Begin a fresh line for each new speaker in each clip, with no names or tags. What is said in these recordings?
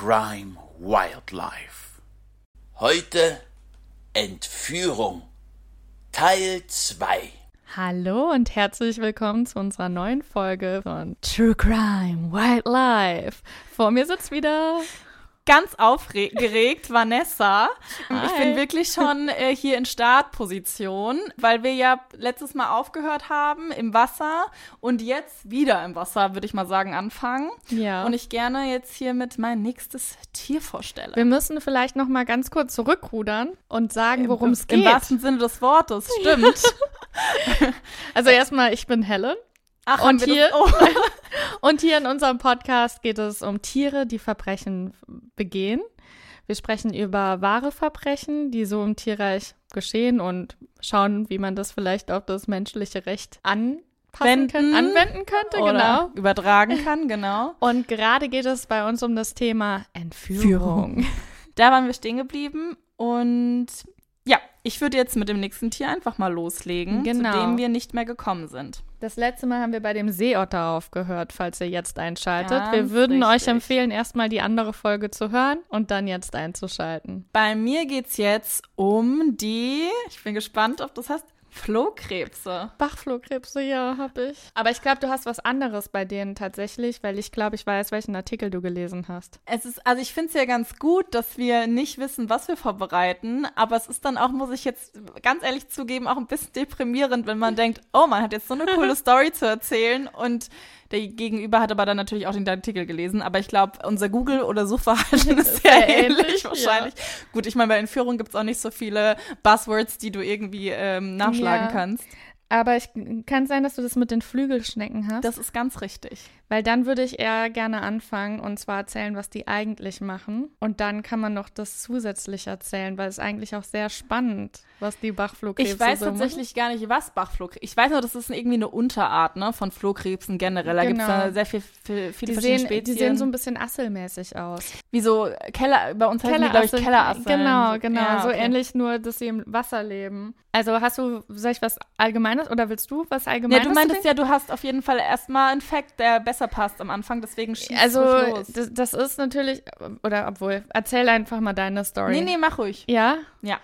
Crime Wildlife. Heute Entführung Teil 2.
Hallo und herzlich willkommen zu unserer neuen Folge von True Crime Wildlife. Vor mir sitzt wieder
ganz aufgeregt, Vanessa.
Hi.
Ich bin wirklich schon äh, hier in Startposition, weil wir ja letztes Mal aufgehört haben im Wasser und jetzt wieder im Wasser, würde ich mal sagen, anfangen.
Ja.
Und ich gerne jetzt hiermit mein nächstes Tier vorstelle.
Wir müssen vielleicht noch mal ganz kurz zurückrudern und sagen, worum es
Im
geht.
wahrsten Sinne des Wortes, stimmt.
Also erstmal, ich bin Helen
Ach,
Und hier-
oh.
und hier in unserem Podcast geht es um Tiere, die Verbrechen begehen. Wir sprechen über wahre Verbrechen, die so im Tierreich geschehen und schauen, wie man das vielleicht auf das menschliche Recht anpassen
Wenden.
anwenden könnte, genau.
übertragen kann, genau.
Und gerade geht es bei uns um das Thema Entführung.
Da waren wir stehen geblieben und ich würde jetzt mit dem nächsten Tier einfach mal loslegen,
Genau.
zu dem wir nicht mehr gekommen sind.
Das letzte Mal haben wir bei dem Seeotter aufgehört, falls ihr jetzt einschaltet.
Ganz
wir würden euch
richtig.
empfehlen, erstmal die andere Folge zu hören und dann jetzt einzuschalten.
Bei mir geht's jetzt um die, ich bin gespannt, ob das heißt, Flohkrebse.
Bachflohkrebse, ja, hab ich. Aber ich glaube, du hast was anderes bei denen tatsächlich, weil ich glaube, ich weiß, welchen Artikel du gelesen hast.
Es ist, also ich finde es ja ganz gut, dass wir nicht wissen, was wir vorbereiten, aber es ist dann auch, muss ich jetzt ganz ehrlich zugeben, auch ein bisschen deprimierend, wenn man denkt, oh, man hat jetzt so eine coole Story zu erzählen und der Gegenüber hat aber dann natürlich auch den Artikel gelesen, aber ich glaube, unser Google- oder Suchverhalten ist sehr
sehr
ähnlich,
ähnlich,
wahrscheinlich. Gut, ich meine, bei Entführung gibt's auch nicht so viele Buzzwords, die du irgendwie ähm, nachschlagen
Ja.
kannst.
Aber ich kann sein, dass du das mit den Flügelschnecken hast.
Das ist ganz richtig.
Weil dann würde ich eher gerne anfangen und zwar erzählen, was die eigentlich machen. Und dann kann man noch das zusätzlich erzählen, weil es eigentlich auch sehr spannend, was die Bachflohkrebse
Ich weiß
so machen.
tatsächlich gar nicht, was Bachflohkrebs. Ich weiß nur, das ist irgendwie eine Unterart ne, von Flohkrebsen generell. Da
Genau.
da sehr viel, viel, viele
Die
verschiedene
sehen,
Spezien.
die sehen so ein bisschen asselmäßig aus.
wie so Keller, bei uns die, glaube ich,
Kellerasseln.
Kellerasseln.
Genau, genau.
Ja,
So
okay.
ähnlich, nur dass sie im Wasser leben. Also hast du, soll ich was Allgemeines oder willst du was Allgemeines?
Ja, du meintest ja, du hast auf jeden Fall erstmal einen Fact, der besser passt am Anfang, deswegen schieß
Also, das, das ist natürlich, oder obwohl, erzähl einfach mal deine Story.
Nee, nee, mach ruhig.
Ja?
Ja.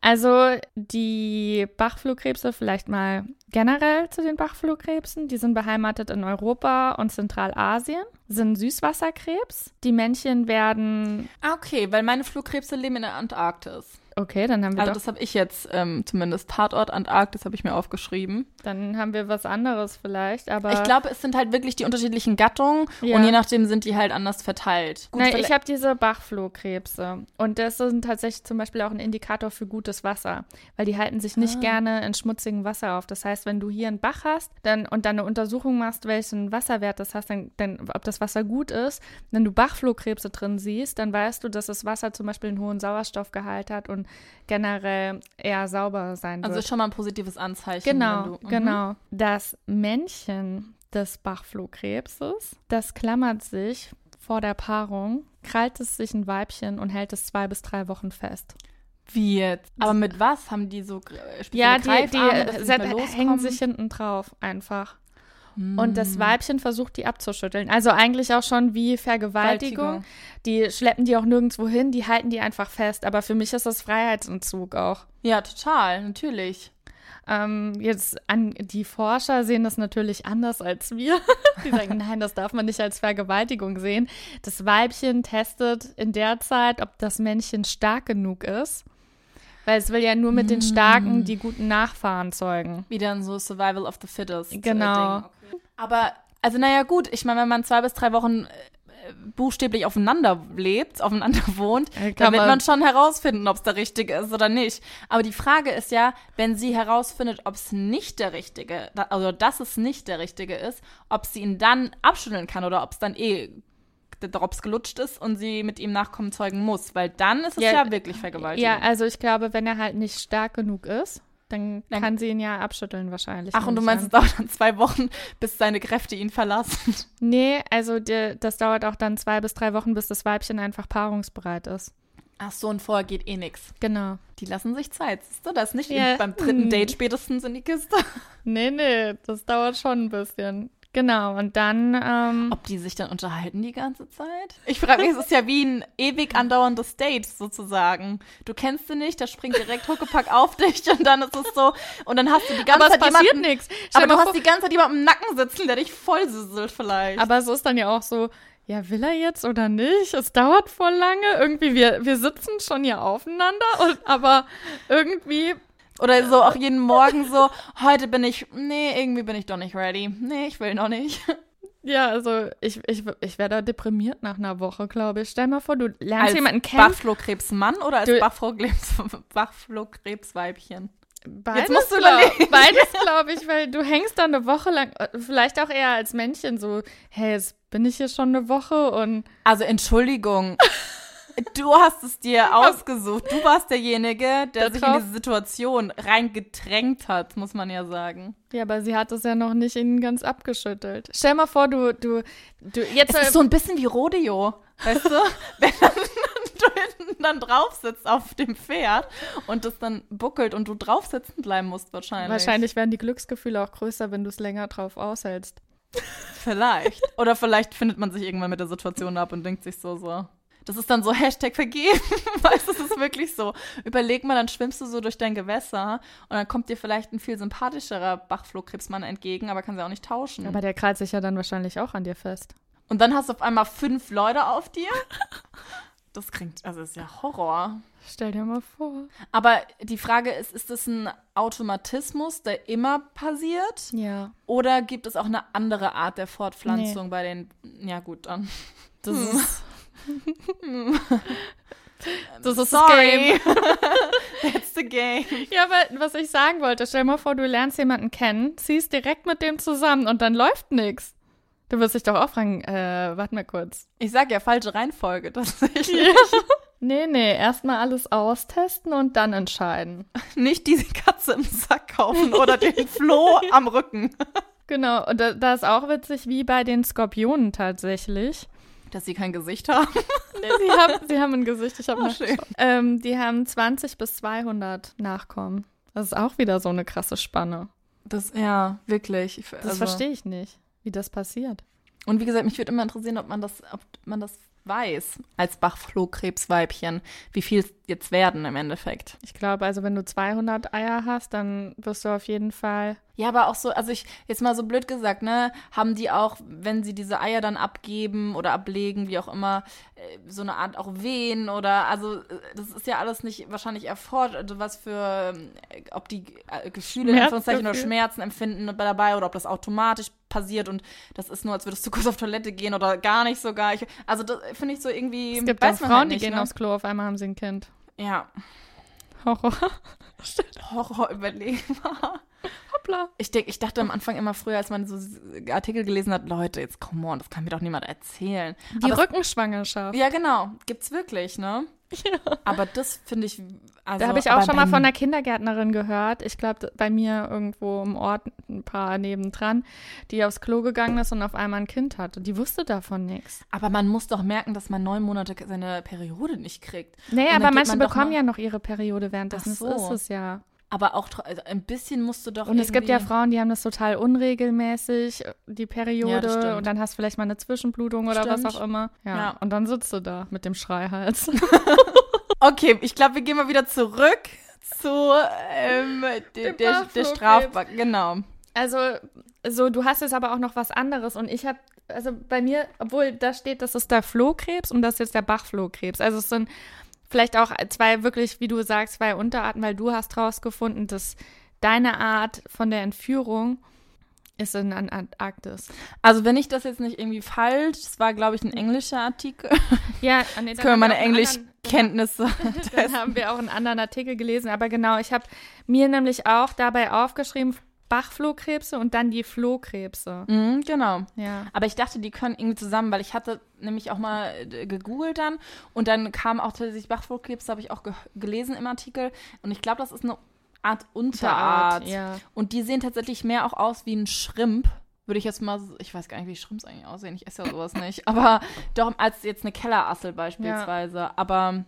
Also die Bachflohkrebse, vielleicht mal generell zu den Bachflohkrebsen, die sind beheimatet in Europa und Zentralasien, sind Süßwasserkrebs. Die Männchen werden,
Ah, okay, weil meine Flohkrebse leben in der Antarktis.
Okay, dann haben wir
Also
doch,
das habe ich jetzt ähm, zumindest. Tatort Antarktis habe ich mir aufgeschrieben.
dann haben wir was anderes vielleicht, aber
Ich glaube, es sind halt wirklich die unterschiedlichen Gattungen
Ja.
und je nachdem sind die halt anders verteilt. Gut,
Nein, ich habe diese Bachflohkrebse und das sind tatsächlich zum Beispiel auch ein Indikator für gutes Wasser, weil die halten sich
Ah.
nicht gerne in schmutzigem Wasser auf. Das heißt, wenn du hier einen Bach hast dann, und dann eine Untersuchung machst, welchen Wasserwert das hast, dann, dann, ob das Wasser gut ist, wenn du Bachflohkrebse drin siehst, dann weißt du, dass das Wasser zum Beispiel einen hohen Sauerstoffgehalt hat und generell eher sauber sein wird.
also schon mal ein positives Anzeichen.
Genau,
du, mhm.
genau. Das Männchen des Bachflohkrebses, das klammert sich vor der Paarung, krallt es sich ein Weibchen und hält es zwei bis drei Wochen fest.
Wie jetzt? Aber mit was haben die so äh, spezielle
Ja, die, die
mehr
hängen sich hinten drauf einfach.
Hm.
Und das Weibchen versucht, die abzuschütteln. Also eigentlich auch schon wie Vergewaltigung.
Vergewaltigung.
Die schleppen die auch nirgendwo hin, die halten die einfach fest. Aber für mich ist das Freiheitsentzug auch.
Ja, total, natürlich.
Ähm, jetzt an die Forscher sehen das natürlich anders als wir. Die sagen, nein, das darf man nicht als Vergewaltigung sehen. Das Weibchen testet in der Zeit, ob das Männchen stark genug ist. Weil es will ja nur mit den Starken die guten Nachfahren zeugen.
Wieder ein so Survival of the Fittest. äh,
Genau.
Okay. Aber, also naja gut, ich meine, wenn man zwei bis drei Wochen äh, buchstäblich aufeinander lebt, aufeinander wohnt,
Äh, kann
dann wird
man-
schon herausfinden, ob es der Richtige ist oder nicht. Aber die Frage ist ja, wenn sie herausfindet, ob es nicht der Richtige, also dass es nicht der Richtige ist, ob sie ihn dann abschütteln kann oder ob es dann eh Drops gelutscht ist und sie mit ihm Nachkommen zeugen muss, weil dann ist es
Ja,
ja, wirklich Vergewaltigung.
Ja, also ich glaube, wenn er halt nicht stark genug ist, dann kann sie ihn ja abschütteln wahrscheinlich.
Ach, und du meinst, es dauert dann zwei Wochen, bis seine Kräfte ihn verlassen.
Nee, also die, das dauert auch dann zwei bis drei Wochen, bis das Weibchen einfach paarungsbereit ist.
Ach so, und vorher geht eh nix.
Genau.
Die lassen sich Zeit, siehst du? Das nicht
Ja,
beim dritten. Date spätestens in die Kiste.
Nee, nee, das dauert schon ein bisschen. Genau, und dann, ähm,
Ob die sich dann unterhalten die ganze Zeit? Ich frage mich, es ist ja wie ein ewig andauerndes Date sozusagen. Du kennst sie nicht, der springt direkt Huckepack auf dich und dann ist es so, und dann hast du die ganze
aber es
Zeit
passiert
jemanden,
nichts.
aber du hast die ganze Zeit jemanden im Nacken sitzen, der dich voll süßelt vielleicht.
Aber es ist dann ja auch so, ja, will er jetzt oder nicht? Es dauert voll lange. Irgendwie, wir, wir sitzen schon hier aufeinander, und, aber irgendwie,
Oder so auch jeden Morgen so, heute bin ich, nee, irgendwie bin ich doch nicht ready. Nee, ich will noch nicht.
ja, also ich, ich, ich wäre da deprimiert nach einer Woche, glaube ich. Stell mal vor, du lernst
Als
jemanden kennen.
Buffalo-Krebsmann oder als Buffalo-Krebsweibchen?
Beides,
musst du überlegen.
Beides, glaube ich, weil du hängst da eine Woche lang, äh, vielleicht auch eher als Männchen so, hey, jetzt bin ich hier schon eine Woche und
Also Entschuldigung. Du hast es dir ausgesucht. Du warst derjenige, der sich in diese Situation reingedrängt hat, muss man ja sagen.
ja, aber sie hat es ja noch nicht innen ganz abgeschüttelt. Stell mal vor, du, du, du, jetzt,
Es ist so ein bisschen wie Rodeo, weißt du? Wenn dann, du hinten dann drauf sitzt auf dem Pferd und das dann buckelt und du drauf sitzen bleiben musst wahrscheinlich.
wahrscheinlich werden die Glücksgefühle auch größer, wenn du es länger drauf aushältst.
Vielleicht. Oder vielleicht findet man sich irgendwann mit der Situation ab und denkt sich so, so. Das ist dann so Hashtag vergeben. weißt du, es ist wirklich so. Überleg mal, dann schwimmst du so durch dein Gewässer und dann kommt dir vielleicht ein viel sympathischerer Bachflohkrebsmann entgegen, aber kann sie auch nicht tauschen.
Aber der krallt sich ja dann wahrscheinlich auch an dir fest.
und dann hast du auf einmal fünf Leute auf dir. Das klingt, also ist ja Horror.
Stell dir mal vor.
Aber die Frage ist, ist das ein Automatismus, der immer passiert?
Ja.
Oder gibt es auch eine andere Art der Fortpflanzung bei den, ja gut, dann.
Das
Hm.
ist. das ist
Sorry. That's the game.
Ja, aber was ich sagen wollte, stell dir mal vor, du lernst jemanden kennen, ziehst direkt mit dem zusammen und dann läuft nix. Du wirst dich doch auch fragen, äh, warte mal kurz.
Ich sag ja falsche Reihenfolge tatsächlich.
Nee, nee, erstmal alles austesten und dann entscheiden.
Nicht diese Katze im Sack kaufen oder den Floh am Rücken.
Genau, und da, da ist auch witzig, wie bei den Skorpionen tatsächlich.
Dass sie kein Gesicht haben.
Nee, sie, haben, sie haben ein Gesicht, ich habe
Oh, schön.
Ähm, die haben 20 bis 200 Nachkommen. Das ist auch wieder so eine krasse Spanne.
Das, ja, wirklich. Ich-
Das
also-
verstehe ich nicht, wie das passiert.
Und wie gesagt, mich würde immer interessieren, ob man das, ob man das weiß als Bachflohkrebsweibchen, wie viel es jetzt werden im Endeffekt.
Ich glaube, also wenn du 200 Eier hast, dann wirst du auf jeden Fall.
Ja, aber auch so, also ich, jetzt mal so blöd gesagt, ne, haben die auch, wenn sie diese Eier dann abgeben oder ablegen, wie auch immer, äh, so eine Art auch Wehen oder, also äh, das ist ja alles nicht wahrscheinlich erforscht, also was für, äh, ob die Gefühle, Anführungszeichen, oder. Schmerzen empfinden dabei oder ob das automatisch passiert und das ist nur, als würdest du kurz auf Toilette gehen oder gar nicht sogar. Ich, also das finde ich so irgendwie,
Es gibt
weiß man
Frauen,
halt
die
nicht,
gehen
ne?
aufs Klo, auf einmal haben sie ein Kind.
Ja,
Horror.
Horror überlegen.
Hoppla.
Ich, denk, ich dachte am Anfang immer früher, als man so Artikel gelesen hat, Leute, jetzt come on, das kann mir doch niemand erzählen.
Die
Aber
Rückenschwangerschaft.
Ja, genau. Gibt's wirklich, ne?
Ja.
Aber das finde ich. Also,
Da habe ich auch schon mal von einer Kindergärtnerin gehört. Ich glaube, bei mir irgendwo im Ort ein paar nebendran, die aufs Klo gegangen ist und auf einmal ein Kind hatte. Die wusste davon nichts.
Aber man muss doch merken, dass man neun Monate seine Periode nicht kriegt. Dann
aber manche
man
bekommen
mal-
ja noch ihre Periode währenddessen.
So.
Das ist es ja.
Aber auch also ein bisschen musst du doch.
Und es gibt ja Frauen, die haben das total unregelmäßig, die
Ja, das
Periode.
stimmt.
und dann hast du vielleicht mal eine Zwischenblutung oder was
Stimmt.
auch immer. Ja.
Ja.
Und dann sitzt du da mit dem Schreihals.
Okay, ich glaube, wir gehen mal wieder zurück zu ähm, der, der, der. Strafbar. Genau.
Also, so, du hast jetzt aber auch noch was anderes. Und ich habe, also bei mir, obwohl da steht, das ist der Flohkrebs und das ist jetzt der Bachflohkrebs. Also es sind vielleicht auch zwei wirklich, wie du sagst, zwei Unterarten, weil du hast rausgefunden, dass deine Art von der Entführung ist in An- Antarktis.
Also, wenn ich das jetzt nicht irgendwie falsch, es war, glaube ich, ein englischer Artikel.
Ja, nee,
Jetzt können wir meine Englischkenntnisse.
Dann haben wir auch einen anderen Artikel gelesen. Aber genau, ich habe mir nämlich auch dabei aufgeschrieben, Bachflohkrebse und dann die Flohkrebse.
Mhm, genau.
Ja.
Aber ich dachte, die können irgendwie zusammen, weil ich hatte nämlich auch mal äh, gegoogelt dann und dann kam auch tatsächlich Bachflohkrebs, habe ich auch ge gelesen im Artikel. Und ich glaube, das ist eine Art Unterart.
ja.
Und die sehen tatsächlich mehr auch aus wie ein Schrimp. Würde ich jetzt mal, ich weiß gar nicht, wie Schrimps eigentlich aussehen. Ich esse ja sowas nicht. Aber doch als jetzt eine Kellerassel beispielsweise. Aber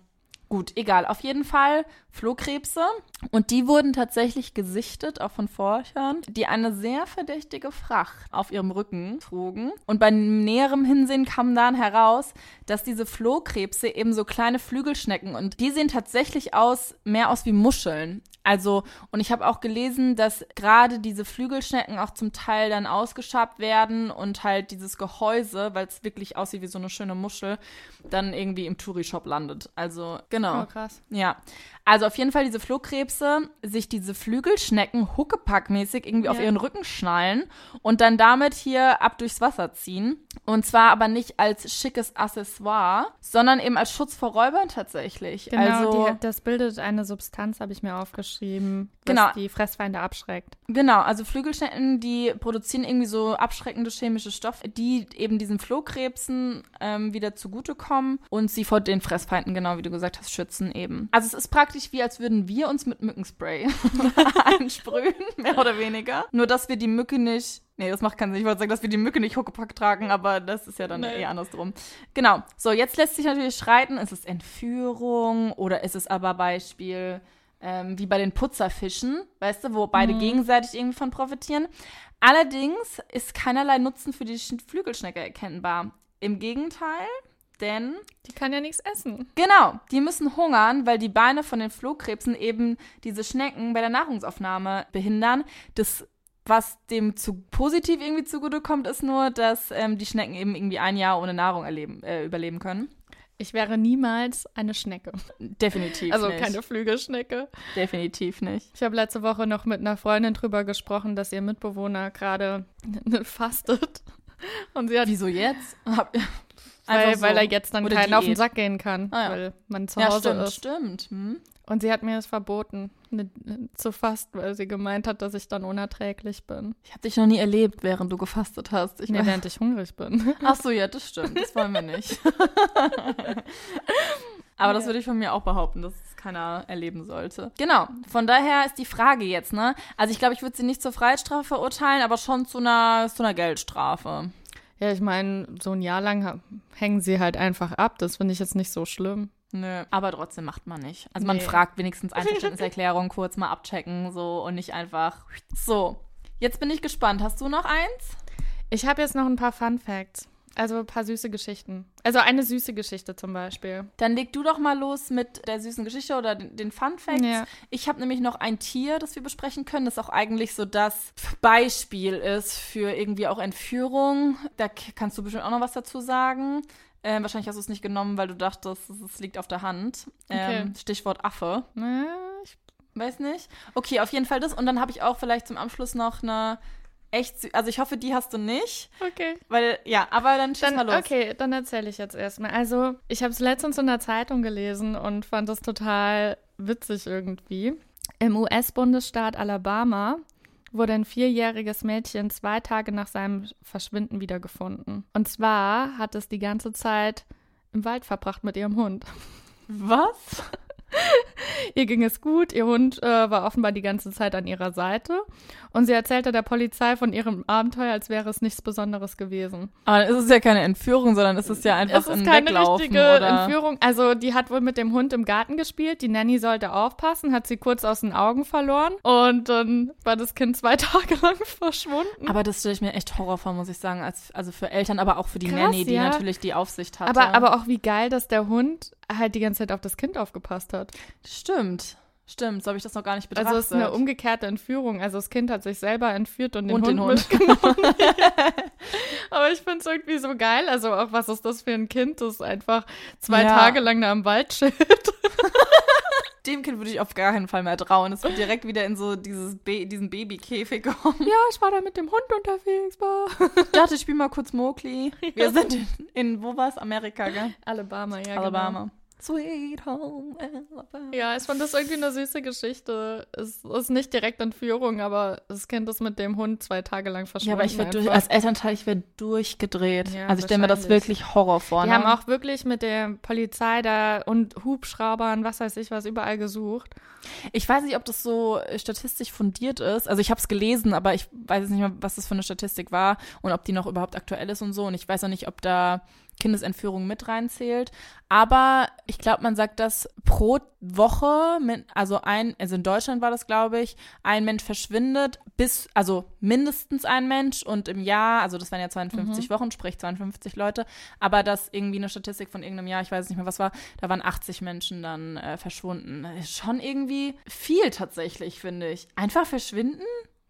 gut, egal. Auf jeden Fall Flohkrebse. Und die wurden tatsächlich gesichtet, auch von Forschern, die eine sehr verdächtige Fracht auf ihrem Rücken trugen. Und bei näherem Hinsehen kam dann heraus, dass diese Flohkrebse eben so kleine Flügelschnecken und die sehen tatsächlich aus, mehr aus wie Muscheln. Also, und ich habe auch gelesen, dass gerade diese Flügelschnecken auch zum Teil dann ausgeschabt werden und halt dieses Gehäuse, weil es wirklich aussieht wie so eine schöne Muschel, dann irgendwie im Touri-Shop landet. Also, genau.
Oh, krass.
Ja, also auf jeden Fall diese Flohkrebse, sich diese Flügelschnecken huckepackmäßig irgendwie auf
Ja.
ihren Rücken schnallen und dann damit hier ab durchs Wasser ziehen. Und zwar aber nicht als schickes Accessoire, sondern eben als Schutz vor Räubern tatsächlich.
Genau,
also,
die, das bildet eine Substanz, habe ich mir aufgeschrieben, was
Genau.
die Fressfeinde abschreckt.
Genau, also Flügelschnecken, die produzieren irgendwie so abschreckende chemische Stoffe, die eben diesen Flohkrebsen ähm, wieder zugutekommen und sie vor den Fressfeinden, genau wie du gesagt hast, schützen eben. Also es ist praktisch wie, als würden wir uns mit Mückenspray einsprühen, mehr oder weniger. Nur, dass wir die Mücke nicht Nee, das macht keinen Sinn. Ich wollte sagen, dass wir die Mücke nicht Huckepack tragen, aber das ist ja dann
Nee.
eher andersrum. Genau. So, jetzt lässt sich natürlich streiten, ist es Entführung oder ist es aber Beispiel ähm, wie bei den Putzerfischen, weißt du, wo beide gegenseitig irgendwie von profitieren. Allerdings ist keinerlei Nutzen für die Sch- Flügelschnecke erkennbar. Im Gegenteil, denn
Die kann ja nichts essen.
Genau, die müssen hungern, weil die Beine von den Flohkrebsen eben diese Schnecken bei der Nahrungsaufnahme behindern. Das, was dem zu positiv irgendwie zugutekommt, ist nur, dass ähm, die Schnecken eben irgendwie ein Jahr ohne Nahrung erleben, äh, überleben können.
Ich wäre niemals eine Schnecke.
Definitiv
Also
nicht.
keine Flügelschnecke.
Definitiv nicht.
Ich habe letzte Woche noch mit einer Freundin drüber gesprochen, dass ihr Mitbewohner gerade fastet. Und sie hat,
Wieso jetzt?
Weil,
so.
weil er jetzt dann
Oder
keinen auf den. Sack gehen kann,
Ah, ja.
weil man zu
Ja,
Hause
stimmt,
ist.
stimmt. Hm?
Und sie hat mir es verboten, ne, zu fasten, weil sie gemeint hat, dass ich dann unerträglich bin.
Ich habe dich noch nie erlebt, während du gefastet hast. Ich
Nee, während ich hungrig bin.
Ach so, ja, das stimmt. Das wollen wir nicht. Aber das
Ja.
würde ich von mir auch behaupten, dass es keiner erleben sollte. Genau. Von daher ist die Frage jetzt, ne? Also ich glaube, ich würde sie nicht zur Freiheitsstrafe verurteilen, aber schon zu einer, zu einer Geldstrafe.
Ja, ich meine, so ein Jahr lang hängen sie halt einfach ab. Das finde ich jetzt nicht so schlimm.
Nö. Aber trotzdem macht man nicht. Also man
Nee.
fragt wenigstens Einverständniserklärung kurz mal abchecken, so und nicht einfach. So. Jetzt bin ich gespannt. Hast du noch eins?
Ich habe jetzt noch ein paar Fun Facts. Also ein paar süße Geschichten. Also eine süße Geschichte zum Beispiel.
Dann leg du doch mal los mit der süßen Geschichte oder den, Fun Facts.
Ja.
Ich habe nämlich noch ein Tier, das wir besprechen können, das auch eigentlich so das Beispiel ist für irgendwie auch Entführung. Da kannst du bestimmt auch noch was dazu sagen. Ähm, wahrscheinlich hast du es nicht genommen, weil du dachtest, es liegt auf der Hand. Ähm, Stichwort Affe.
Na, ich,
Weiß nicht. Okay, auf jeden Fall das. Und dann habe ich auch vielleicht zum Abschluss noch eine echt sü Also ich hoffe, die hast du nicht.
okay.
Weil, ja, aber dann schieß
Dann,
mal los.
okay, dann erzähle ich jetzt erstmal. Also, ich habe es letztens in der Zeitung gelesen und fand das total witzig irgendwie. Im US-Bundesstaat Alabama wurde ein vierjähriges Mädchen zwei Tage nach seinem Verschwinden wiedergefunden. Und zwar hat es die ganze Zeit im Wald verbracht mit ihrem Hund.
Was?
Ihr ging es gut, ihr Hund äh, war offenbar die ganze Zeit an ihrer Seite und sie erzählte der Polizei von ihrem Abenteuer, als wäre es nichts Besonderes gewesen.
Aber dann ist es ja keine Entführung, sondern es ist ja einfach
Es ist
ein
keine
Weglaufen
richtige
oder
Entführung. Also die hat wohl mit dem Hund im Garten gespielt. Die Nanny sollte aufpassen, hat sie kurz aus den Augen verloren und dann war das Kind zwei Tage lang verschwunden.
Aber das stelle ich mir echt Horror vor, muss ich sagen. Als, also für Eltern, aber auch für die
Krass,
Nanny, die
ja.
natürlich die Aufsicht hatte.
Aber, aber auch wie geil, dass der Hund halt die ganze Zeit auf das Kind aufgepasst hat.
Stimmt. Stimmt, so habe ich das noch gar nicht betrachtet.
Also es ist eine umgekehrte Entführung. Also das Kind hat sich selber entführt und den,
Und
Hund,
den Hund.
mitgenommen. Aber ich finde es irgendwie so geil. Also auch, was ist das für ein Kind, das einfach zwei
Ja.
Tage lang da am Wald chillt?
Dem Kind würde ich auf gar keinen Fall mehr trauen. Es wird direkt wieder in so dieses Ba- diesen Babykäfig kommen.
Ja, ich war da mit dem Hund unterwegs. War.
Ich dachte, ich spiele mal kurz Mowgli. Wir sind in, in wo war's? Amerika, gell?
Alabama, ja.
Alabama. Sweet Home Alabama.
Ja, ich fand das irgendwie eine süße Geschichte. Es ist nicht direkt Entführung, aber das Kind ist mit dem Hund zwei Tage lang verschwunden.
Ja, aber ich werde durch,
einfach.
als Elternteil, ich werde durchgedreht.
Ja,
also ich stelle mir das wirklich Horror vor.
Die
ne?
haben auch wirklich mit der Polizei da und Hubschraubern, was weiß ich was, überall gesucht.
Ich weiß nicht, ob das so äh, statistisch fundiert ist. Also ich habe es gelesen, aber ich weiß jetzt nicht mehr, was das für eine Statistik war und ob die noch überhaupt aktuell ist und so. Und ich weiß auch nicht, ob da Kindesentführung mit reinzählt. Aber ich glaube, man sagt, dass pro Woche, min- also ein, also in Deutschland war das, glaube ich, ein Mensch verschwindet, bis, also mindestens ein Mensch und im Jahr, also das waren ja 52 Wochen, sprich 52 Leute, aber dass irgendwie eine Statistik von irgendeinem Jahr, ich weiß nicht mehr was war, da waren 80 Menschen dann äh, verschwunden. Schon irgendwie viel tatsächlich, finde ich. Einfach verschwinden?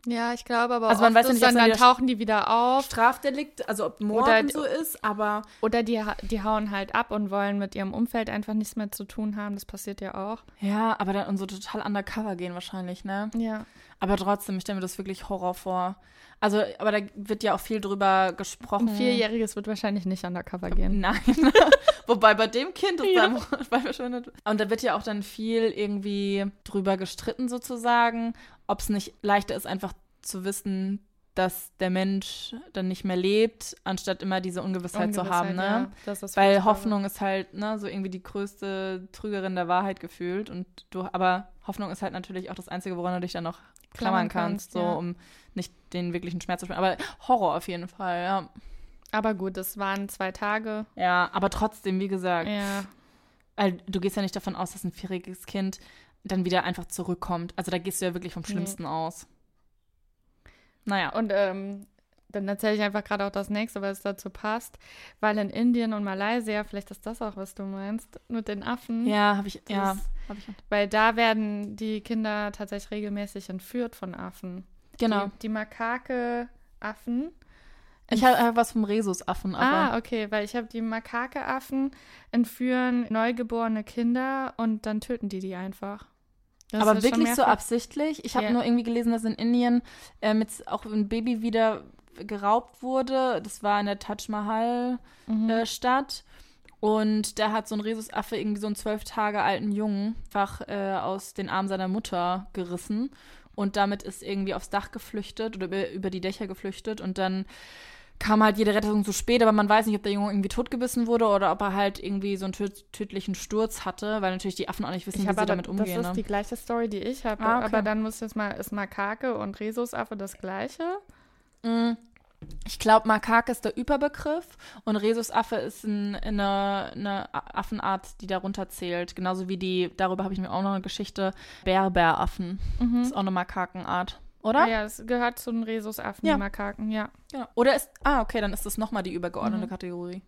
Ja, ich glaube, aber
Also man weiß ja nicht, ob
dann, dann tauchen die wieder auf
Strafdelikt, also ob Mord
Oder-
und so ist, aber
oder die, die hauen halt ab und wollen mit ihrem Umfeld einfach nichts mehr zu tun haben. Das passiert ja auch.
ja, aber dann und so total undercover gehen wahrscheinlich, ne?
Ja.
Aber trotzdem, ich stelle mir das wirklich Horror vor. Also, aber da wird ja auch viel drüber gesprochen.
Ein Vierjähriges wird wahrscheinlich nicht undercover gehen.
Nein. Wobei bei dem Kind ist
Ja.
dann Und da wird ja auch dann viel irgendwie drüber gestritten sozusagen, ob es nicht leichter ist, einfach zu wissen, dass der Mensch dann nicht mehr lebt, anstatt immer diese Ungewissheit, zu haben, ne?
ja, das ist
Weil. Hoffnung ist halt, ne, so irgendwie die größte Trügerin der Wahrheit gefühlt. Und du, aber Hoffnung ist halt natürlich auch das Einzige, woran du dich dann noch klammern
Klammern
kannst,
kannst,
so
ja.
um nicht den wirklichen Schmerz zu spüren. Aber Horror auf jeden Fall, ja.
Aber gut, es waren zwei Tage.
Ja, aber trotzdem, wie gesagt,
Ja.
weil du gehst ja nicht davon aus, dass ein vierjähriges Kind dann wieder einfach zurückkommt. Also da gehst du ja wirklich vom
Nee.
Schlimmsten aus. Naja.
Und ähm, dann erzähle ich einfach gerade auch das nächste, weil es dazu passt. Weil in Indien und Malaysia, vielleicht ist das auch, was du meinst, mit den Affen.
Ja, habe ich,
Das-
ja, hab ich.
Weil da werden die Kinder tatsächlich regelmäßig entführt von Affen.
Genau.
Die, die Makake-Affen.
Ich habe was vom Rhesusaffen, aber.
Ah, okay, weil ich habe die Makake-Affen entführen neugeborene Kinder und dann töten die die einfach. Das
aber wirklich so absichtlich. Ich habe
Ja.
nur irgendwie gelesen, dass in Indien ähm, jetzt auch ein Baby wieder geraubt wurde. Das war in der Taj Mahal
Mhm.
äh, Stadt. Und da hat so ein Rhesusaffe irgendwie so einen zwölf Tage alten Jungen einfach äh, aus den Armen seiner Mutter gerissen. Und damit ist irgendwie aufs Dach geflüchtet oder über, über die Dächer geflüchtet. Und dann kam halt jede Rettung zu spät, aber man weiß nicht, ob der Junge irgendwie totgebissen wurde oder ob er halt irgendwie so einen töd tödlichen Sturz hatte, weil natürlich die Affen auch nicht wissen,
Ich
wie sie
aber,
damit umgehen.
das ist
ne?
die gleiche Story, die ich habe.
Ah, okay.
Aber dann muss jetzt mal, ist Makake und Rhesusaffe das gleiche?
Mm, Ich glaube, Makake ist der Überbegriff und Rhesusaffe ist ein, eine, eine Affenart, die darunter zählt. Genauso wie die, darüber habe ich mir auch noch eine Geschichte, Berberaffen. Das ist auch eine Makakenart. Oder?
Ah, ja, es gehört zu den Rhesusaffen,
Ja.
die Makaken, ja.
Genau. Oder ist, ah, okay, dann ist das nochmal die übergeordnete
Mhm.
Kategorie.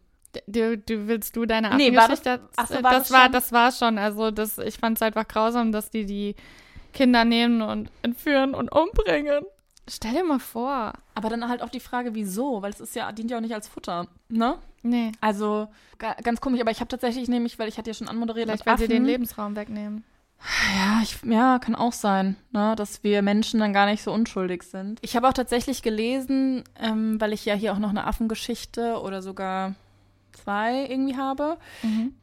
Du, du willst du deine
Nee, war das-
Affengeschichte?
ach so,
das,
war
das
das
war
schon?
das war schon. Also das, ich fand es einfach grausam, dass die die Kinder nehmen und entführen und umbringen. Stell dir mal vor.
Aber dann halt auch die Frage, wieso? Weil es ist ja, dient ja auch nicht als Futter, ne?
Nee,
Also, ga, ganz komisch, aber ich habe tatsächlich nämlich, weil ich hatte ja schon anmoderiert,
vielleicht weil sie den
Affen-
Lebensraum wegnehmen.
Ja, ich, ja, kann auch sein, ne, dass wir Menschen dann gar nicht so unschuldig sind. Ich habe auch tatsächlich gelesen, ähm, weil ich ja hier auch noch eine Affengeschichte oder sogar zwei irgendwie habe,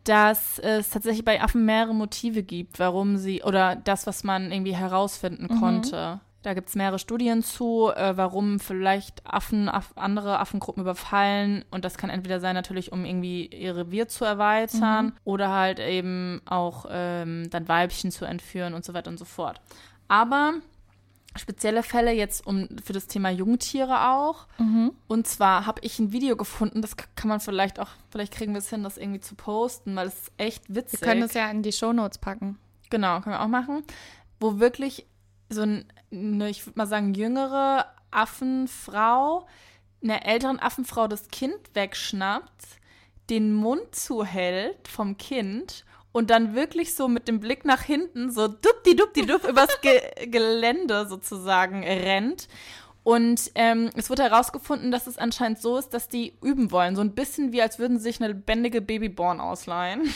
dass es tatsächlich bei Affen mehrere Motive gibt, warum sie, oder das, was man irgendwie herausfinden
Mhm.
konnte. Da gibt es mehrere Studien zu, äh, warum vielleicht Affen Aff andere Affengruppen überfallen. Und das kann entweder sein, natürlich, um irgendwie ihr Revier zu erweitern oder halt eben auch ähm, dann Weibchen zu entführen und so weiter und so fort. Aber spezielle Fälle jetzt um für das Thema Jungtiere auch. Und zwar habe ich ein Video gefunden, das kann man vielleicht auch, vielleicht kriegen wir es hin, das irgendwie zu posten, weil es ist echt witzig.
Wir können es ja in die Shownotes packen.
Genau, können wir auch machen. Wo wirklich so ein, eine, ich würde mal sagen, jüngere Affenfrau, einer älteren Affenfrau das Kind wegschnappt, den Mund zuhält vom Kind und dann wirklich so mit dem Blick nach hinten so dupdi-dupdi-dup übers Ge Gelände sozusagen rennt. Und ähm, es wurde herausgefunden, dass es anscheinend so ist, dass die üben wollen. So ein bisschen wie, als würden sie sich eine lebendige Babyborn ausleihen,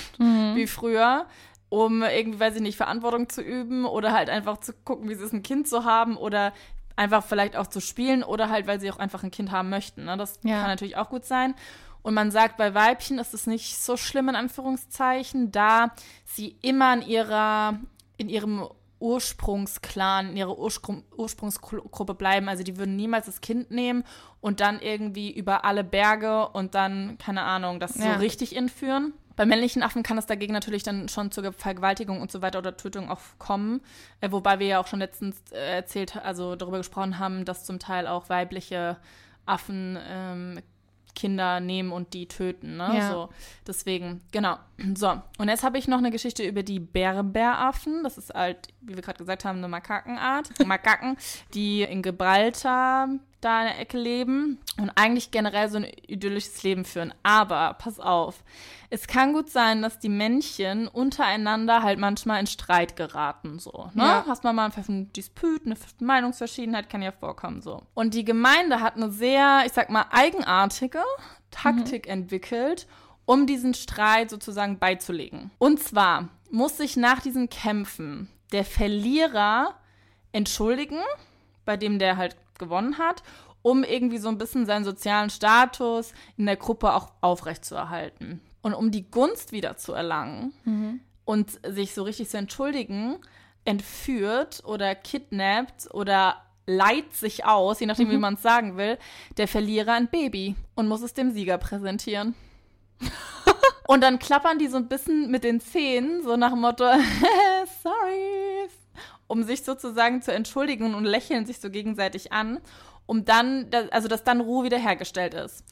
wie früher, um irgendwie, weiß ich nicht, Verantwortung zu üben oder halt einfach zu gucken, wie es ist, ein Kind zu haben oder einfach vielleicht auch zu spielen oder halt, weil sie auch einfach ein Kind haben möchten. Ne? Das
Ja.
kann natürlich auch gut sein. Und man sagt, bei Weibchen ist es nicht so schlimm in Anführungszeichen, da sie immer in ihrer, in ihrem Ursprungsklan, in ihrer Ursprung, Ursprungsgruppe bleiben. Also die würden niemals das Kind nehmen und dann irgendwie über alle Berge und dann, keine Ahnung, das
Ja.
so richtig entführen. Bei männlichen Affen kann es dagegen natürlich dann schon zur Vergewaltigung und so weiter oder Tötung auch kommen. Äh, wobei wir ja auch schon letztens äh, erzählt, also darüber gesprochen haben, dass zum Teil auch weibliche Affen ähm, Kinder nehmen und die töten. Ne?
Ja.
So, deswegen, genau. So, und jetzt habe ich noch eine Geschichte über die Berberaffen. Das ist halt, wie wir gerade gesagt haben, eine Makakenart. Makaken, die in Gibraltar da in der Ecke leben und eigentlich generell so ein idyllisches Leben führen. Aber, pass auf, es kann gut sein, dass die Männchen untereinander halt manchmal in Streit geraten, so. Ne?
Ja.
Hast man mal einen Disput, eine Meinungsverschiedenheit kann ja vorkommen, so. Und die Gemeinde hat eine sehr, ich sag mal, eigenartige Taktik entwickelt, um diesen Streit sozusagen beizulegen. Und zwar muss sich nach diesen Kämpfen der Verlierer entschuldigen, bei dem der halt gewonnen hat, um irgendwie so ein bisschen seinen sozialen Status in der Gruppe auch aufrechtzuerhalten. Und um die Gunst wieder zu erlangen und sich so richtig zu entschuldigen, entführt oder kidnappt oder leiht sich aus, je nachdem, wie man es sagen will, der Verlierer ein Baby und muss es dem Sieger präsentieren. und dann klappern die so ein bisschen mit den Zähnen, so nach dem Motto, sorry, um sich sozusagen zu entschuldigen und lächeln sich so gegenseitig an, um dann, da- also dass dann Ruhe wiederhergestellt ist.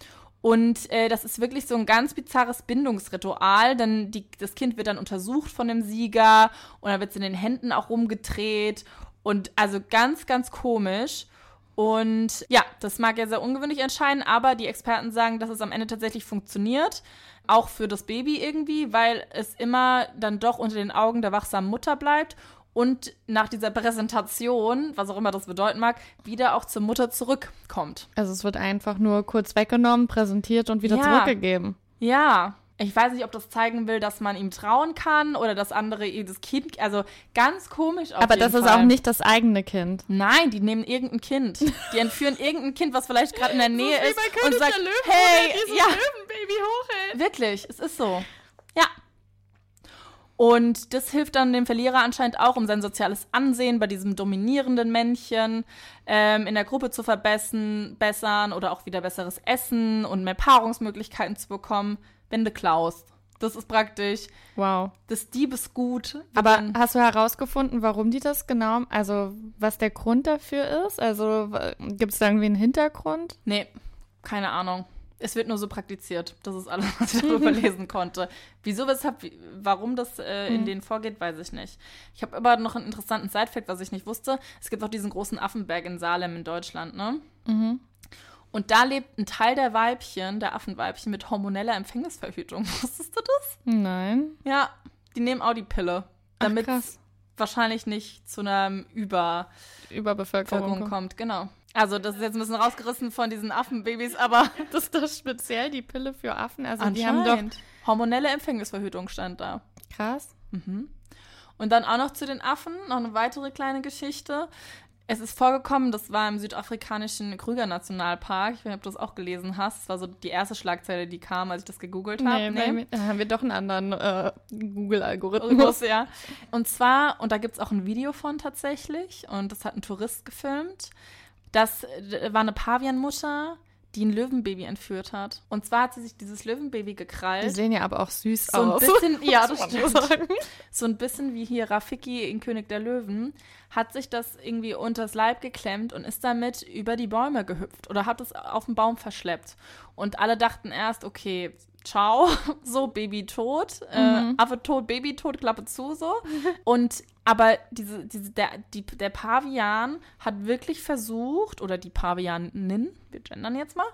Und äh, das ist wirklich so ein ganz bizarres Bindungsritual, denn die, das Kind wird dann untersucht von dem Sieger und dann wird es in den Händen auch rumgedreht und also ganz, ganz komisch. Und ja, das mag ja sehr ungewöhnlich erscheinen, aber die Experten sagen, dass es am Ende tatsächlich funktioniert. Auch für das Baby irgendwie, weil es immer dann doch unter den Augen der wachsamen Mutter bleibt und nach dieser Präsentation, was auch immer das bedeuten mag, wieder auch zur Mutter zurückkommt.
Also es wird einfach nur kurz weggenommen, präsentiert und wieder
Ja.
zurückgegeben.
Ja, ich weiß nicht, ob das zeigen will, dass man ihm trauen kann oder das andere das Kind, also ganz komisch auf
Aber das ist
Fall.
auch nicht das eigene Kind.
Nein, die nehmen irgendein Kind. Die entführen irgendein Kind, was vielleicht gerade in der Nähe
wie
ist
bei
und sagt,
Löwen,
hey, ja,
Löwenbaby hochhält.
wirklich, es ist so. Ja. Und das hilft dann dem Verlierer anscheinend auch, um sein soziales Ansehen bei diesem dominierenden Männchen ähm, in der Gruppe zu verbessern, bessern oder auch wieder besseres Essen und mehr Paarungsmöglichkeiten zu bekommen, wenn du klaust. Das ist praktisch
Wow.
das Diebesgut.
Aber hast du herausgefunden, warum die das genau, also was der Grund dafür ist? Also gibt es da irgendwie einen Hintergrund?
Nee, keine Ahnung. Es wird nur so praktiziert. Das ist alles, was ich darüber lesen konnte. Wieso, weshalb, warum das äh, in denen vorgeht, weiß ich nicht. Ich habe aber noch einen interessanten Side-Fact, was ich nicht wusste. Es gibt auch diesen großen Affenberg in Salem in Deutschland, ne? Und da lebt ein Teil der Weibchen, der Affenweibchen, mit hormoneller Empfängnisverhütung. Wusstest du das?
Nein.
Ja, die nehmen auch die Pille. Damit
krass.
wahrscheinlich nicht zu einer Über
Überbevölkerung.
Bevölkerung kommt, genau. Also, das ist jetzt ein bisschen rausgerissen von diesen Affenbabys, aber
Das ist doch speziell die Pille für Affen. Also die haben doch.
Hormonelle Empfängnisverhütung stand da.
krass.
Und dann auch noch zu den Affen, noch eine weitere kleine Geschichte. Es ist vorgekommen, das war im südafrikanischen Krüger-Nationalpark. Ich weiß nicht, ob du das auch gelesen hast. Das war so die erste Schlagzeile, die kam, als ich das gegoogelt habe.
Nee, nee. Da haben wir doch einen anderen äh, Google-Algorithmus.
Algorithmus, ja. Und zwar, und da gibt es auch ein Video von tatsächlich, und das hat ein Tourist gefilmt. Das äh, war eine Pavianmutter, die ein Löwenbaby entführt hat. Und zwar hat sie sich dieses Löwenbaby
Die
gekrallt.
sehen ja aber auch süß
So ein
aus.
bisschen, ja, das stimmt. So ein bisschen wie hier Rafiki in König der Löwen, hat sich das irgendwie unters Leib geklemmt und ist damit über die Bäume gehüpft oder hat es auf den Baum verschleppt. Und alle dachten erst, okay, ciao, so Baby tot, äh, Affe tot, Baby tot, Klappe zu, so. Und aber diese, diese, der, die, der Pavian hat wirklich versucht, oder die Pavianin, wir gendern jetzt mal,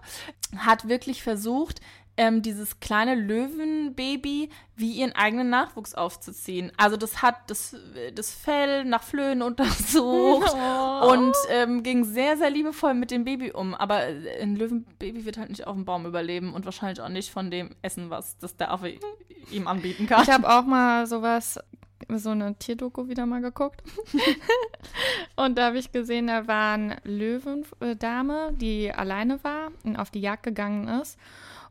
hat wirklich versucht, ähm, dieses kleine Löwenbaby wie ihren eigenen Nachwuchs aufzuziehen. Also das hat das, das Fell nach Flöhen untersucht und ähm, ging sehr, sehr liebevoll mit dem Baby um. Aber äh, ein Löwenbaby wird halt nicht auf dem Baum überleben und wahrscheinlich auch nicht von dem Essen, was das der Affe ihm anbieten kann.
Ich habe auch mal sowas, so eine Tierdoku wieder mal geguckt. und da habe ich gesehen, da war eine Löwendame, die alleine war und auf die Jagd gegangen ist.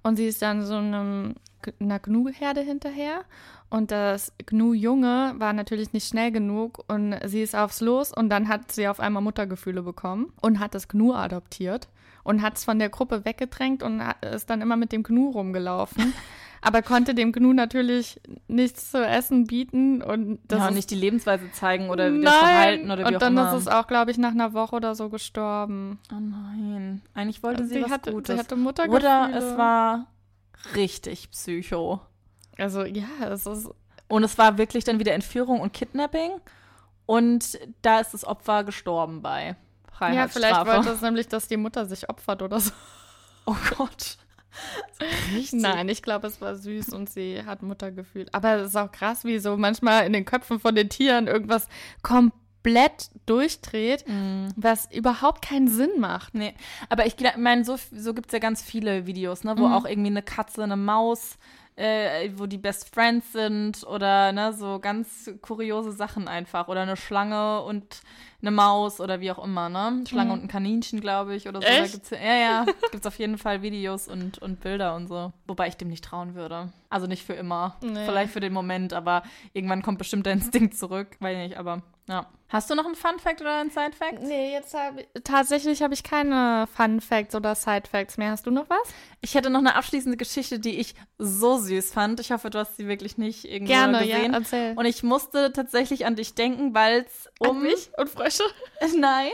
Und sie ist dann so einem, einer Gnu-Herde hinterher und das Gnu-Junge war natürlich nicht schnell genug und sie ist aufs Los und dann hat sie auf einmal Muttergefühle bekommen und hat das Gnu adoptiert und hat es von der Gruppe weggedrängt und ist dann immer mit dem Gnu rumgelaufen. aber konnte dem Gnu natürlich nichts zu essen bieten und das
ja,
ist,
nicht die Lebensweise zeigen oder
nein.
das Verhalten oder wie
und
auch
dann
immer.
ist es auch, glaube ich, nach einer Woche oder so gestorben.
oh nein. Eigentlich wollte sie,
sie
was
hatte,
Gutes.
sie hatte Muttergefühle.
oder es war richtig psycho.
Also ja, es ist
Und es war wirklich dann wieder Entführung und Kidnapping. Und da ist das Opfer gestorben bei
ja, vielleicht wollte es nämlich, dass die Mutter sich opfert oder so.
Oh Gott.
Nein, ich glaube, es war süß und sie hat Muttergefühl. Aber es ist auch krass, wie so manchmal in den Köpfen von den Tieren irgendwas komplett durchdreht, was überhaupt keinen Sinn macht.
Nee, aber ich meine, so, so gibt es ja ganz viele Videos, ne, wo
Mhm.
auch irgendwie eine Katze, eine Maus, äh, wo die Best Friends sind oder ne, so ganz kuriose Sachen einfach. Oder eine Schlange und eine Maus oder wie auch immer, ne? Schlange
Mhm.
und ein Kaninchen, glaube ich, oder so.
Echt?
Da gibt's, ja, ja, gibt's auf jeden Fall Videos und, und Bilder und so. Wobei ich dem nicht trauen würde. Also nicht für immer.
Nee.
Vielleicht für den Moment, aber irgendwann kommt bestimmt der Instinkt zurück. Weiß nicht, aber ja. Hast du noch einen Fun Fact oder einen Side Fact?
Nee, jetzt habe ich, tatsächlich habe ich keine Fun Facts oder Side Facts mehr. Hast du noch was?
Ich hätte noch eine abschließende Geschichte, die ich so süß fand. Ich hoffe, du hast sie wirklich nicht irgendwo
Gerne, ja,
gesehen.
erzähl.
Und ich musste tatsächlich an dich denken, weil es um
und Frösche?
Nein,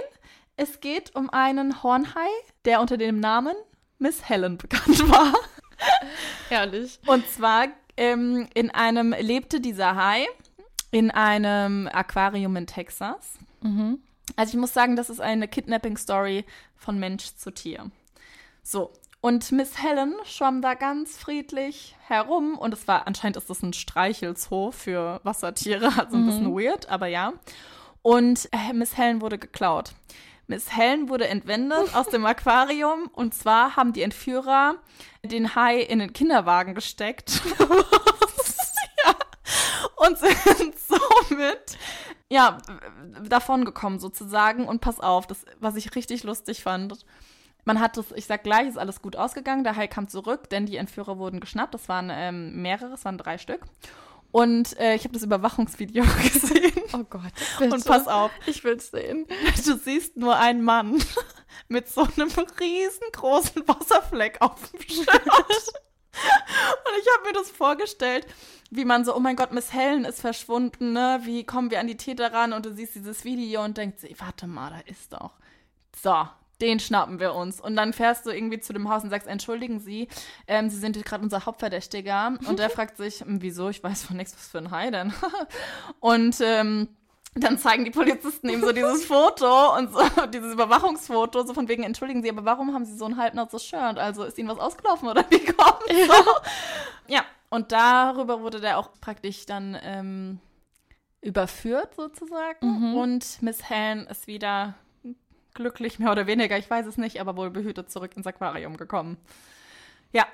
es geht um einen Hornhai, der unter dem Namen Miss Helen bekannt war.
Herrlich.
Und zwar ähm, in einem lebte dieser Hai in einem Aquarium in Texas.
Mhm.
Also ich muss sagen, das ist eine Kidnapping-Story von Mensch zu Tier. So. Und Miss Helen schwamm da ganz friedlich herum und es war, anscheinend ist das ein Streichelzoo für Wassertiere, also ein bisschen weird, aber ja. Und äh, Miss Helen wurde geklaut. Miss Helen wurde entwendet aus dem Aquarium und zwar haben die Entführer den Hai in den Kinderwagen gesteckt. Und sind somit ja, davon gekommen sozusagen. Und pass auf, das, was ich richtig lustig fand. Man hat das, ich sag gleich, ist alles gut ausgegangen. Der Hai kam zurück, denn die Entführer wurden geschnappt. Das waren ähm, mehrere, es waren drei Stück. Und äh, ich habe das Überwachungsvideo gesehen.
Oh Gott.
Und pass auf,
Ich will's sehen.
du siehst nur einen Mann mit so einem riesengroßen Wasserfleck auf dem Shirt. Und ich habe mir das vorgestellt, wie man so, oh mein Gott, Miss Helen ist verschwunden, ne? Wie kommen wir an die Täter ran? Und du siehst dieses Video und denkst, warte mal, da ist doch. So, den schnappen wir uns. Und dann fährst du irgendwie zu dem Haus und sagst, entschuldigen Sie, ähm, Sie sind gerade unser Hauptverdächtiger. Und der fragt sich, hm, wieso? Ich weiß von nichts, was für ein Hai denn? und ähm, dann zeigen die Polizisten ihm so dieses Foto und so, dieses Überwachungsfoto, so von wegen, entschuldigen Sie, aber warum haben Sie so ein halbnatzes Shirt? Also ist Ihnen was ausgelaufen oder wie kommt so? Ja, und darüber wurde der auch praktisch dann ähm, überführt sozusagen. Und Miss Helen ist wieder glücklich, mehr oder weniger, ich weiß es nicht, aber wohl behütet zurück ins Aquarium gekommen. Ja,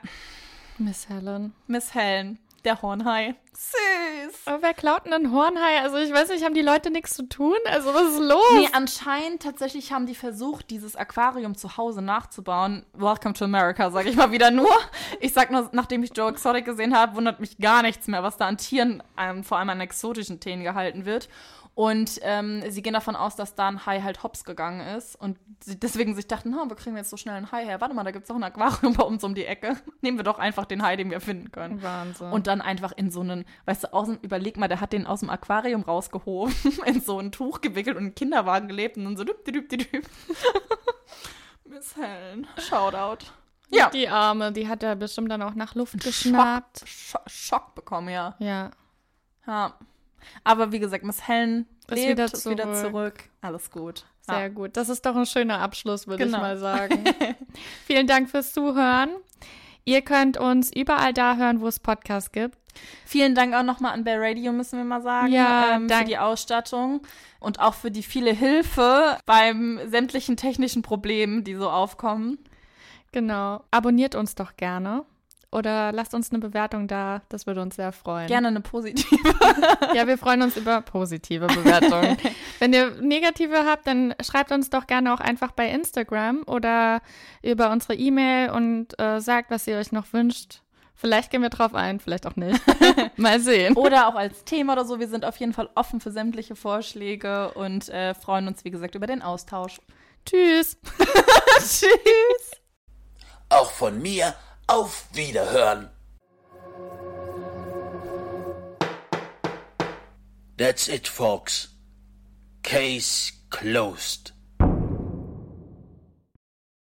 Miss Helen.
Miss Helen, der Hornhai. Süß.
Aber wer klaut denn einen Hornhai? Also ich weiß nicht, haben die Leute nichts zu tun? Also was ist los?
Nee, anscheinend tatsächlich haben die versucht, dieses Aquarium zu Hause nachzubauen. Welcome to America, sage ich mal wieder nur. Ich sag nur, nachdem ich Joe Exotic gesehen habe, wundert mich gar nichts mehr, was da an Tieren, ähm, vor allem an exotischen Tieren gehalten wird. Und ähm, sie gehen davon aus, dass da ein Hai halt hops gegangen ist und sie deswegen sich dachten, oh, wir kriegen jetzt so schnell einen Hai her. Warte mal, da gibt's doch ein Aquarium bei uns um die Ecke. Nehmen wir doch einfach den Hai, den wir finden können.
Wahnsinn.
Und dann einfach in so einen, weißt du, aus dem, überleg mal, der hat den aus dem Aquarium rausgehoben, in so ein Tuch gewickelt und in einen Kinderwagen gelebt und dann so düpp, düpp, düpp, düpp. Miss Helen, Shoutout. Ja,
Die Arme, die hat er bestimmt dann auch nach Luft geschnappt.
Schock, Schock, Schock bekommen, ja.
Ja.
ja. Aber wie gesagt, Miss Helen
Ist
lebt,
wieder
ist wieder
zurück.
zurück. Alles gut.
Sehr
ja.
gut. Das ist doch ein schöner Abschluss, würde
Genau.
ich mal sagen. Vielen Dank fürs Zuhören. Ihr könnt uns überall da hören, wo es Podcasts gibt.
Vielen Dank auch nochmal an Bear Radio, müssen wir mal sagen,
Ja,
ähm, für die Ausstattung und auch für die viele Hilfe beim sämtlichen technischen Problemen, die so aufkommen.
Genau. Abonniert uns doch gerne. Oder lasst uns eine Bewertung da. Das würde uns sehr freuen.
Gerne eine positive.
Ja, wir freuen uns über positive Bewertungen. Wenn ihr negative habt, dann schreibt uns doch gerne auch einfach bei Instagram oder über unsere E-Mail und äh, sagt, was ihr euch noch wünscht. Vielleicht gehen wir drauf ein, vielleicht auch nicht. Mal sehen.
Oder auch als Thema oder so. Wir sind auf jeden Fall offen für sämtliche Vorschläge und äh, freuen uns, wie gesagt, über den Austausch.
Tschüss.
Tschüss.
Auch von mir auf Wiederhören. That's it, folks. Case closed.